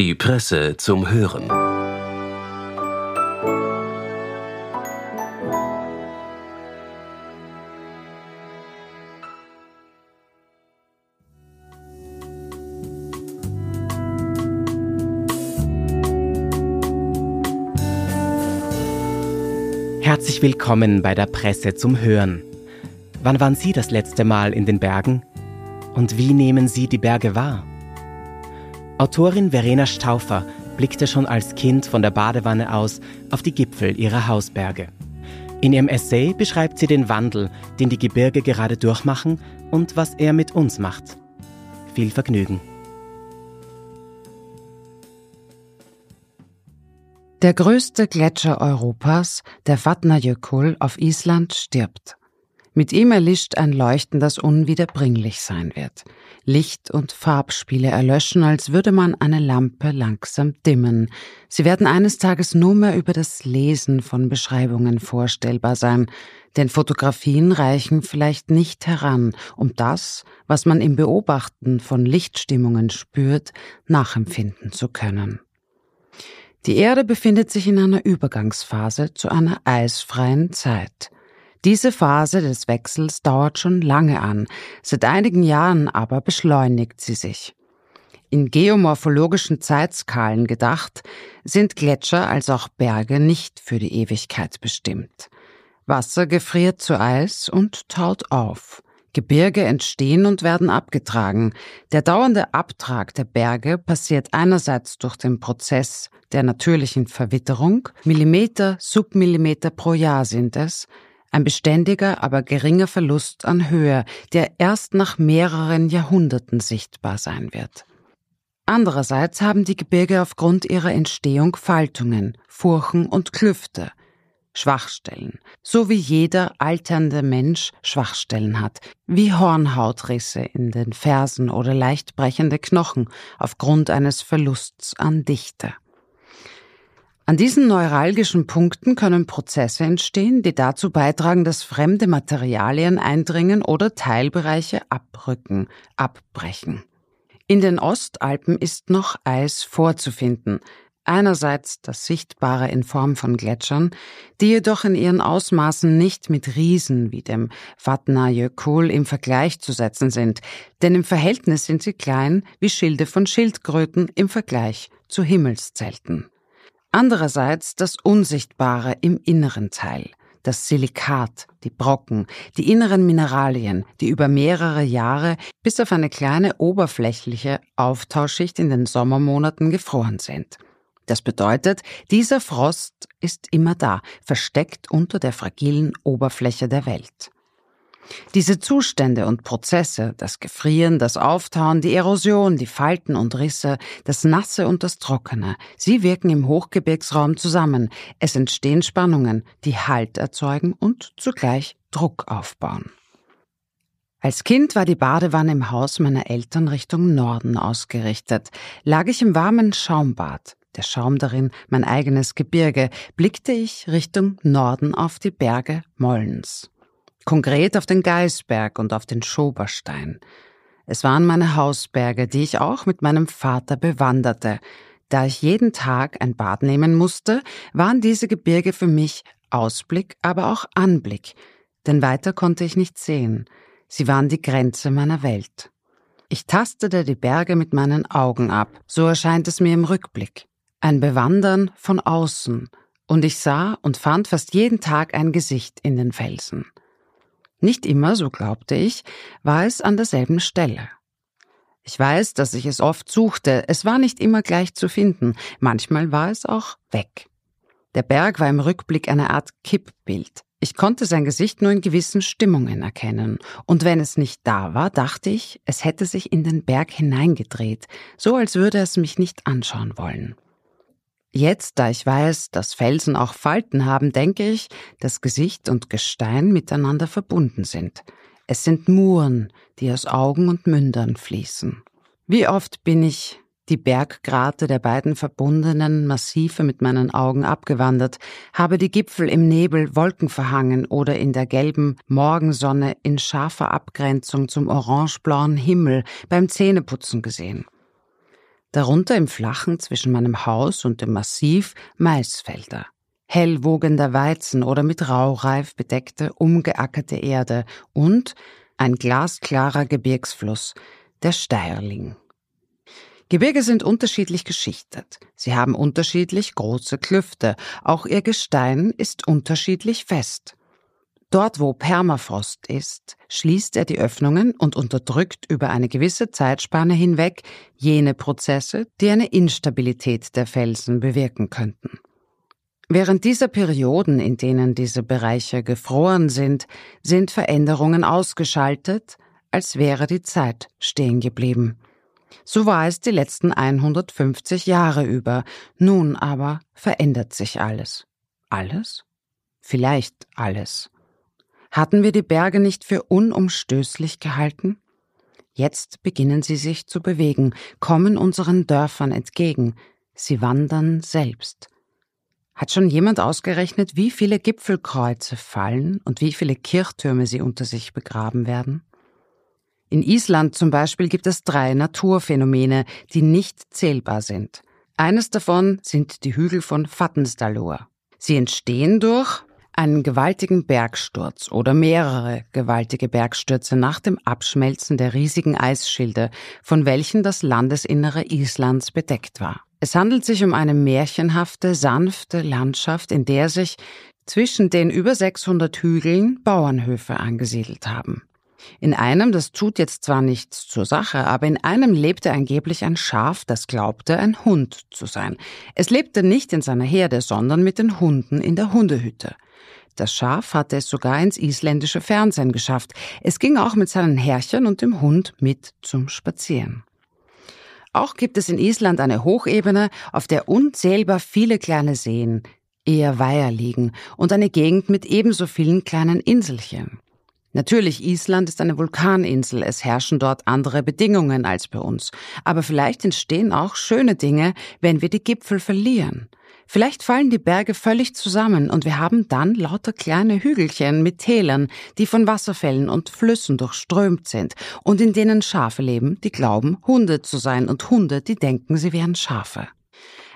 Die Presse zum Hören. Herzlich willkommen bei der Presse zum Hören. Wann waren Sie das letzte Mal in den Bergen? Und wie nehmen Sie die Berge wahr? Autorin Verena Stauffer blickte schon als Kind von der Badewanne aus auf die Gipfel ihrer Hausberge. In ihrem Essay beschreibt sie den Wandel, den die Gebirge gerade durchmachen und was er mit uns macht. Viel Vergnügen. Der größte Gletscher Europas, der Vatnajökull auf Island, stirbt. Mit ihm erlischt ein Leuchten, das unwiederbringlich sein wird. Licht und Farbspiele erlöschen, als würde man eine Lampe langsam dimmen. Sie werden eines Tages nur mehr über das Lesen von Beschreibungen vorstellbar sein, denn Fotografien reichen vielleicht nicht heran, um das, was man im Beobachten von Lichtstimmungen spürt, nachempfinden zu können. Die Erde befindet sich in einer Übergangsphase zu einer eisfreien Zeit. Diese Phase des Wechsels dauert schon lange an, seit einigen Jahren aber beschleunigt sie sich. In geomorphologischen Zeitskalen gedacht, sind Gletscher als auch Berge nicht für die Ewigkeit bestimmt. Wasser gefriert zu Eis und taut auf. Gebirge entstehen und werden abgetragen. Der dauernde Abtrag der Berge passiert einerseits durch den Prozess der natürlichen Verwitterung, Millimeter, Submillimeter pro Jahr sind es, ein beständiger, aber geringer Verlust an Höhe, der erst nach mehreren Jahrhunderten sichtbar sein wird. Andererseits haben die Gebirge aufgrund ihrer Entstehung Faltungen, Furchen und Klüfte, Schwachstellen, so wie jeder alternde Mensch Schwachstellen hat, wie Hornhautrisse in den Fersen oder leicht brechende Knochen aufgrund eines Verlusts an Dichte. An diesen neuralgischen Punkten können Prozesse entstehen, die dazu beitragen, dass fremde Materialien eindringen oder Teilbereiche abrücken, abbrechen. In den Ostalpen ist noch Eis vorzufinden, einerseits das Sichtbare in Form von Gletschern, die jedoch in ihren Ausmaßen nicht mit Riesen wie dem Vatnajökull im Vergleich zu setzen sind, denn im Verhältnis sind sie klein wie Schilde von Schildkröten im Vergleich zu Himmelszelten. Andererseits das Unsichtbare im inneren Teil, das Silikat, die Brocken, die inneren Mineralien, die über mehrere Jahre bis auf eine kleine oberflächliche Auftauschschicht in den Sommermonaten gefroren sind. Das bedeutet, dieser Frost ist immer da, versteckt unter der fragilen Oberfläche der Welt. Diese Zustände und Prozesse, das Gefrieren, das Auftauen, die Erosion, die Falten und Risse, das Nasse und das Trockene, sie wirken im Hochgebirgsraum zusammen. Es entstehen Spannungen, die Halt erzeugen und zugleich Druck aufbauen. Als Kind war die Badewanne im Haus meiner Eltern Richtung Norden ausgerichtet. Lag ich im warmen Schaumbad, der Schaum darin mein eigenes Gebirge, blickte ich Richtung Norden auf die Berge Mollens konkret auf den Geisberg und auf den Schoberstein. Es waren meine Hausberge, die ich auch mit meinem Vater bewanderte. Da ich jeden Tag ein Bad nehmen musste, waren diese Gebirge für mich Ausblick, aber auch Anblick, denn weiter konnte ich nicht sehen. Sie waren die Grenze meiner Welt. Ich tastete die Berge mit meinen Augen ab, so erscheint es mir im Rückblick. Ein Bewandern von außen, und ich sah und fand fast jeden Tag ein Gesicht in den Felsen. Nicht immer, so glaubte ich, war es an derselben Stelle. Ich weiß, dass ich es oft suchte, es war nicht immer gleich zu finden, manchmal war es auch weg. Der Berg war im Rückblick eine Art Kippbild. Ich konnte sein Gesicht nur in gewissen Stimmungen erkennen, und wenn es nicht da war, dachte ich, es hätte sich in den Berg hineingedreht, so als würde es mich nicht anschauen wollen. Jetzt, da ich weiß, dass Felsen auch Falten haben, denke ich, dass Gesicht und Gestein miteinander verbunden sind. Es sind Muren, die aus Augen und Mündern fließen. Wie oft bin ich die Berggrate der beiden verbundenen Massive mit meinen Augen abgewandert, habe die Gipfel im Nebel Wolken verhangen oder in der gelben Morgensonne in scharfer Abgrenzung zum orangeblauen Himmel beim Zähneputzen gesehen. Darunter im Flachen zwischen meinem Haus und dem Massiv Maisfelder. Hellwogender Weizen oder mit Raureif bedeckte, umgeackerte Erde und ein glasklarer Gebirgsfluss, der Steierling. Gebirge sind unterschiedlich geschichtet. Sie haben unterschiedlich große Klüfte. Auch ihr Gestein ist unterschiedlich fest. Dort, wo Permafrost ist, schließt er die Öffnungen und unterdrückt über eine gewisse Zeitspanne hinweg jene Prozesse, die eine Instabilität der Felsen bewirken könnten. Während dieser Perioden, in denen diese Bereiche gefroren sind, sind Veränderungen ausgeschaltet, als wäre die Zeit stehen geblieben. So war es die letzten 150 Jahre über. Nun aber verändert sich alles. Alles? Vielleicht alles. Hatten wir die Berge nicht für unumstößlich gehalten? Jetzt beginnen sie sich zu bewegen, kommen unseren Dörfern entgegen. Sie wandern selbst. Hat schon jemand ausgerechnet, wie viele Gipfelkreuze fallen und wie viele Kirchtürme sie unter sich begraben werden? In Island zum Beispiel gibt es drei Naturphänomene, die nicht zählbar sind. Eines davon sind die Hügel von Vatnsdalur. Sie entstehen durch einen gewaltigen Bergsturz oder mehrere gewaltige Bergstürze nach dem Abschmelzen der riesigen Eisschilde, von welchen das Landesinnere Islands bedeckt war. Es handelt sich um eine märchenhafte, sanfte Landschaft, in der sich zwischen den über 600 Hügeln Bauernhöfe angesiedelt haben. In einem, das tut jetzt zwar nichts zur Sache, aber in einem lebte angeblich ein Schaf, das glaubte, ein Hund zu sein. Es lebte nicht in seiner Herde, sondern mit den Hunden in der Hundehütte. Das Schaf hatte es sogar ins isländische Fernsehen geschafft. Es ging auch mit seinen Herrchen und dem Hund mit zum Spazieren. Auch gibt es in Island eine Hochebene, auf der unzählbar viele kleine Seen, eher Weiher liegen und eine Gegend mit ebenso vielen kleinen Inselchen. Natürlich, Island ist eine Vulkaninsel, es herrschen dort andere Bedingungen als bei uns. Aber vielleicht entstehen auch schöne Dinge, wenn wir die Gipfel verlieren. Vielleicht fallen die Berge völlig zusammen und wir haben dann lauter kleine Hügelchen mit Tälern, die von Wasserfällen und Flüssen durchströmt sind und in denen Schafe leben, die glauben, Hunde zu sein und Hunde, die denken, sie wären Schafe.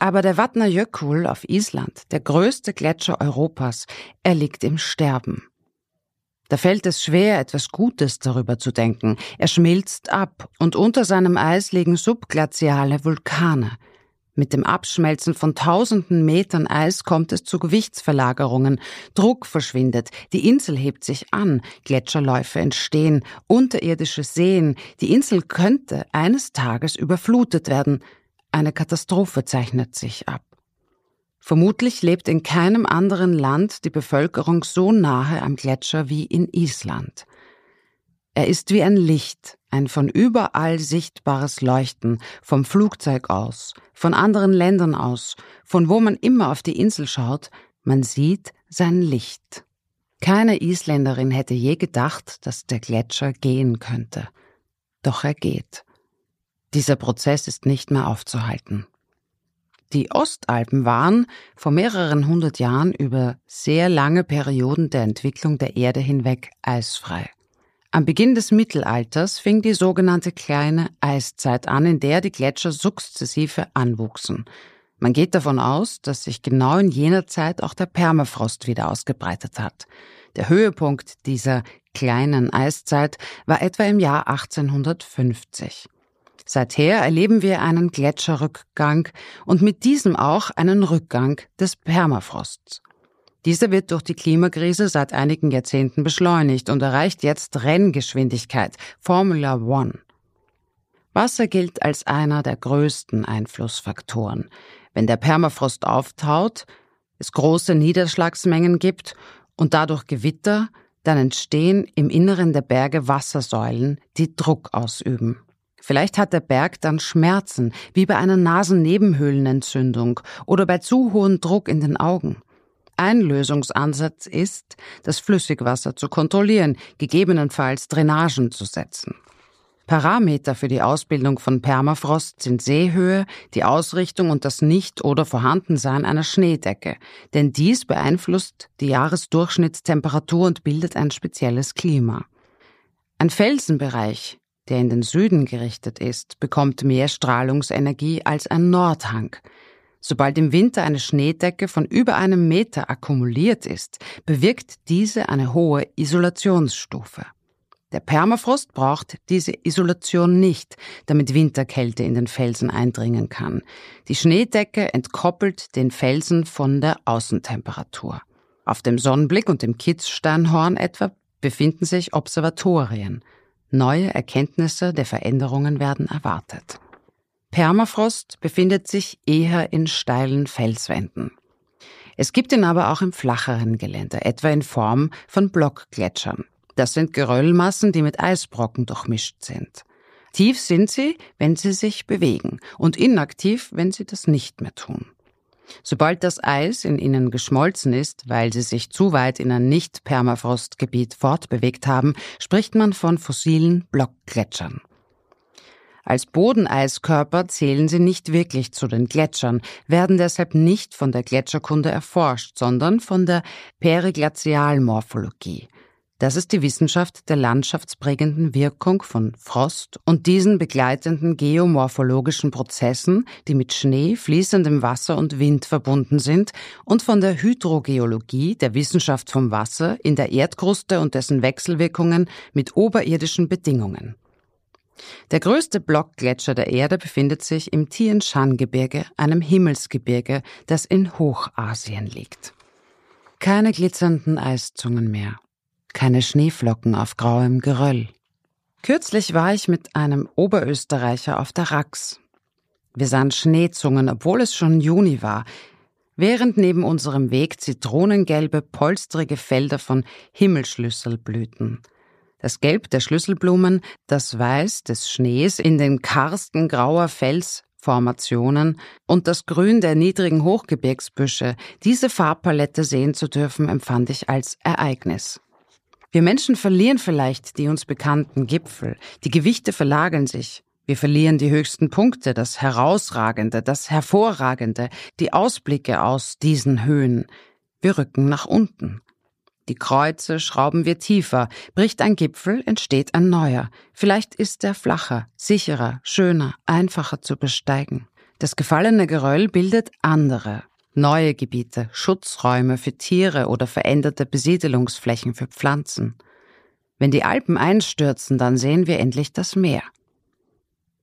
Aber der Vatnajökull auf Island, der größte Gletscher Europas, er liegt im Sterben. Da fällt es schwer, etwas Gutes darüber zu denken. Er schmilzt ab und unter seinem Eis liegen subglaziale Vulkane. Mit dem Abschmelzen von tausenden Metern Eis kommt es zu Gewichtsverlagerungen, Druck verschwindet, die Insel hebt sich an, Gletscherläufe entstehen, unterirdische Seen, die Insel könnte eines Tages überflutet werden. Eine Katastrophe zeichnet sich ab. Vermutlich lebt in keinem anderen Land die Bevölkerung so nahe am Gletscher wie in Island. Er ist wie ein Licht, ein von überall sichtbares Leuchten, vom Flugzeug aus, von anderen Ländern aus, von wo man immer auf die Insel schaut, man sieht sein Licht. Keine Isländerin hätte je gedacht, dass der Gletscher gehen könnte. Doch er geht. Dieser Prozess ist nicht mehr aufzuhalten. Die Ostalpen waren vor mehreren hundert Jahren über sehr lange Perioden der Entwicklung der Erde hinweg eisfrei. Am Beginn des Mittelalters fing die sogenannte kleine Eiszeit an, in der die Gletscher sukzessive anwuchsen. Man geht davon aus, dass sich genau in jener Zeit auch der Permafrost wieder ausgebreitet hat. Der Höhepunkt dieser kleinen Eiszeit war etwa im Jahr 1850. Seither erleben wir einen Gletscherrückgang und mit diesem auch einen Rückgang des Permafrosts. Dieser wird durch die Klimakrise seit einigen Jahrzehnten beschleunigt und erreicht jetzt Renngeschwindigkeit, Formula One. Wasser gilt als einer der größten Einflussfaktoren. Wenn der Permafrost auftaut, es große Niederschlagsmengen gibt und dadurch Gewitter, dann entstehen im Inneren der Berge Wassersäulen, die Druck ausüben. Vielleicht hat der Berg dann Schmerzen, wie bei einer Nasennebenhöhlenentzündung oder bei zu hohem Druck in den Augen. Ein Lösungsansatz ist, das Flüssigwasser zu kontrollieren, gegebenenfalls Drainagen zu setzen. Parameter für die Ausbildung von Permafrost sind Seehöhe, die Ausrichtung und das Nicht- oder Vorhandensein einer Schneedecke, denn dies beeinflusst die Jahresdurchschnittstemperatur und bildet ein spezielles Klima. Ein Felsenbereich der in den Süden gerichtet ist, bekommt mehr Strahlungsenergie als ein Nordhang. Sobald im Winter eine Schneedecke von über einem Meter akkumuliert ist, bewirkt diese eine hohe Isolationsstufe. Der Permafrost braucht diese Isolation nicht, damit Winterkälte in den Felsen eindringen kann. Die Schneedecke entkoppelt den Felsen von der Außentemperatur. Auf dem Sonnenblick und dem Kitzsteinhorn etwa befinden sich Observatorien. Neue Erkenntnisse der Veränderungen werden erwartet. Permafrost befindet sich eher in steilen Felswänden. Es gibt ihn aber auch im flacheren Gelände, etwa in Form von Blockgletschern. Das sind Geröllmassen, die mit Eisbrocken durchmischt sind. Tief sind sie, wenn sie sich bewegen, und inaktiv, wenn sie das nicht mehr tun. Sobald das Eis in ihnen geschmolzen ist, weil sie sich zu weit in ein Nicht-Permafrostgebiet fortbewegt haben, spricht man von fossilen Blockgletschern. Als Bodeneiskörper zählen sie nicht wirklich zu den Gletschern, werden deshalb nicht von der Gletscherkunde erforscht, sondern von der Periglazialmorphologie. Das ist die Wissenschaft der landschaftsprägenden Wirkung von Frost und diesen begleitenden geomorphologischen Prozessen, die mit Schnee, fließendem Wasser und Wind verbunden sind, und von der Hydrogeologie, der Wissenschaft vom Wasser in der Erdkruste und dessen Wechselwirkungen mit oberirdischen Bedingungen. Der größte Blockgletscher der Erde befindet sich im Tien Shan Gebirge, einem Himmelsgebirge, das in Hochasien liegt. Keine glitzernden Eiszungen mehr keine Schneeflocken auf grauem Geröll. Kürzlich war ich mit einem Oberösterreicher auf der Rax. Wir sahen Schneezungen, obwohl es schon Juni war, während neben unserem Weg zitronengelbe, polstrige Felder von Himmelschlüssel blühten. Das Gelb der Schlüsselblumen, das Weiß des Schnees in den Karsten grauer Felsformationen und das Grün der niedrigen Hochgebirgsbüsche, diese Farbpalette sehen zu dürfen, empfand ich als Ereignis. Wir Menschen verlieren vielleicht die uns bekannten Gipfel, die Gewichte verlagern sich. Wir verlieren die höchsten Punkte, das Herausragende, das Hervorragende, die Ausblicke aus diesen Höhen. Wir rücken nach unten. Die Kreuze schrauben wir tiefer, bricht ein Gipfel, entsteht ein neuer. Vielleicht ist er flacher, sicherer, schöner, einfacher zu besteigen. Das gefallene Geröll bildet andere, neue Gebiete, Schutzräume für Tiere oder veränderte Besiedelungsflächen für Pflanzen. Wenn die Alpen einstürzen, dann sehen wir endlich das Meer.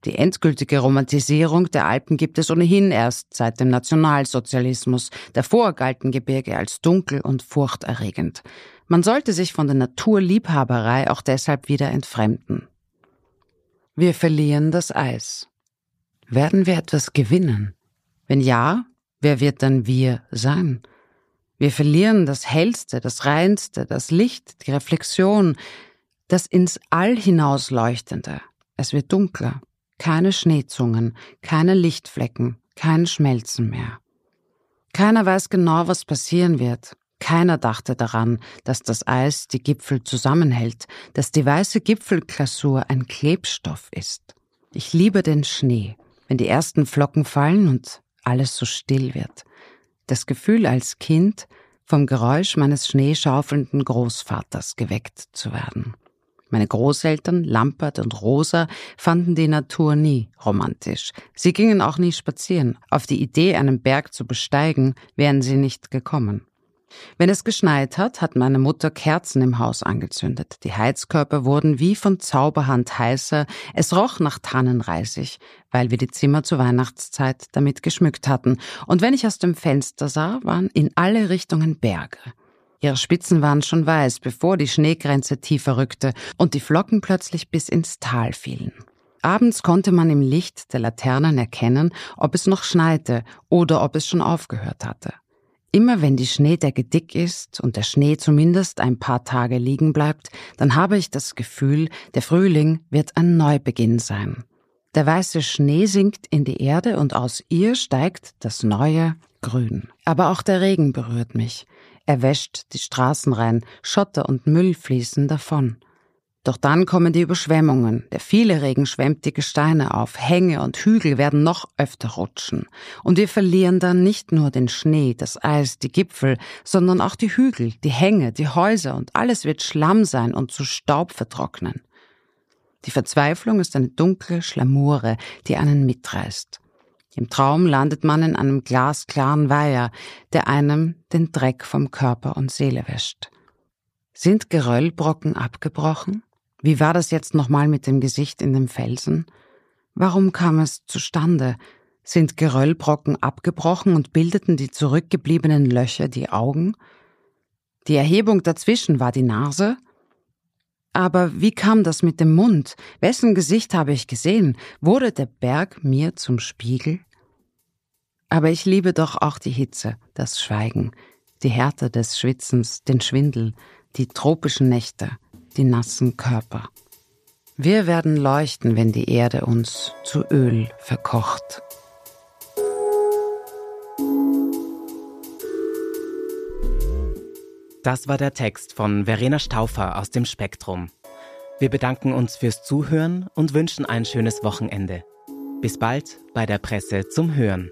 Die endgültige Romantisierung der Alpen gibt es ohnehin erst seit dem Nationalsozialismus. Davor galten Gebirge als dunkel und furchterregend. Man sollte sich von der Naturliebhaberei auch deshalb wieder entfremden. Wir verlieren das Eis. Werden wir etwas gewinnen? Wenn ja, Wer wird dann wir sein? Wir verlieren das Hellste, das Reinste, das Licht, die Reflexion, das ins All hinausleuchtende. Es wird dunkler, keine Schneezungen, keine Lichtflecken, kein Schmelzen mehr. Keiner weiß genau, was passieren wird. Keiner dachte daran, dass das Eis die Gipfel zusammenhält, dass die weiße Gipfelklausur ein Klebstoff ist. Ich liebe den Schnee, wenn die ersten Flocken fallen und alles so still wird. Das Gefühl als Kind, vom Geräusch meines schneeschaufelnden Großvaters geweckt zu werden. Meine Großeltern, Lampert und Rosa, fanden die Natur nie romantisch. Sie gingen auch nie spazieren. Auf die Idee, einen Berg zu besteigen, wären sie nicht gekommen. Wenn es geschneit hat, hat meine Mutter Kerzen im Haus angezündet. Die Heizkörper wurden wie von Zauberhand heißer. Es roch nach Tannenreisig, weil wir die Zimmer zur Weihnachtszeit damit geschmückt hatten. Und wenn ich aus dem Fenster sah, waren in alle Richtungen Berge. Ihre Spitzen waren schon weiß, bevor die Schneegrenze tiefer rückte und die Flocken plötzlich bis ins Tal fielen. Abends konnte man im Licht der Laternen erkennen, ob es noch schneite oder ob es schon aufgehört hatte. Immer wenn die Schneedecke dick ist und der Schnee zumindest ein paar Tage liegen bleibt, dann habe ich das Gefühl, der Frühling wird ein Neubeginn sein. Der weiße Schnee sinkt in die Erde und aus ihr steigt das neue Grün. Aber auch der Regen berührt mich. Er wäscht die Straßen rein, Schotter und Müll fließen davon. Doch dann kommen die Überschwemmungen. Der viele Regen schwemmt die Gesteine auf. Hänge und Hügel werden noch öfter rutschen. Und wir verlieren dann nicht nur den Schnee, das Eis, die Gipfel, sondern auch die Hügel, die Hänge, die Häuser und alles wird Schlamm sein und zu Staub vertrocknen. Die Verzweiflung ist eine dunkle Schlamure, die einen mitreißt. Im Traum landet man in einem glasklaren Weiher, der einem den Dreck vom Körper und Seele wäscht. Sind Geröllbrocken abgebrochen? Wie war das jetzt nochmal mit dem Gesicht in dem Felsen? Warum kam es zustande? Sind Geröllbrocken abgebrochen und bildeten die zurückgebliebenen Löcher die Augen? Die Erhebung dazwischen war die Nase? Aber wie kam das mit dem Mund? Wessen Gesicht habe ich gesehen? Wurde der Berg mir zum Spiegel? Aber ich liebe doch auch die Hitze, das Schweigen, die Härte des Schwitzens, den Schwindel, die tropischen Nächte, die nassen Körper. Wir werden leuchten, wenn die Erde uns zu Öl verkocht. Das war der Text von Verena Stauffer aus dem Spektrum. Wir bedanken uns fürs Zuhören und wünschen ein schönes Wochenende. Bis bald bei der Presse zum Hören.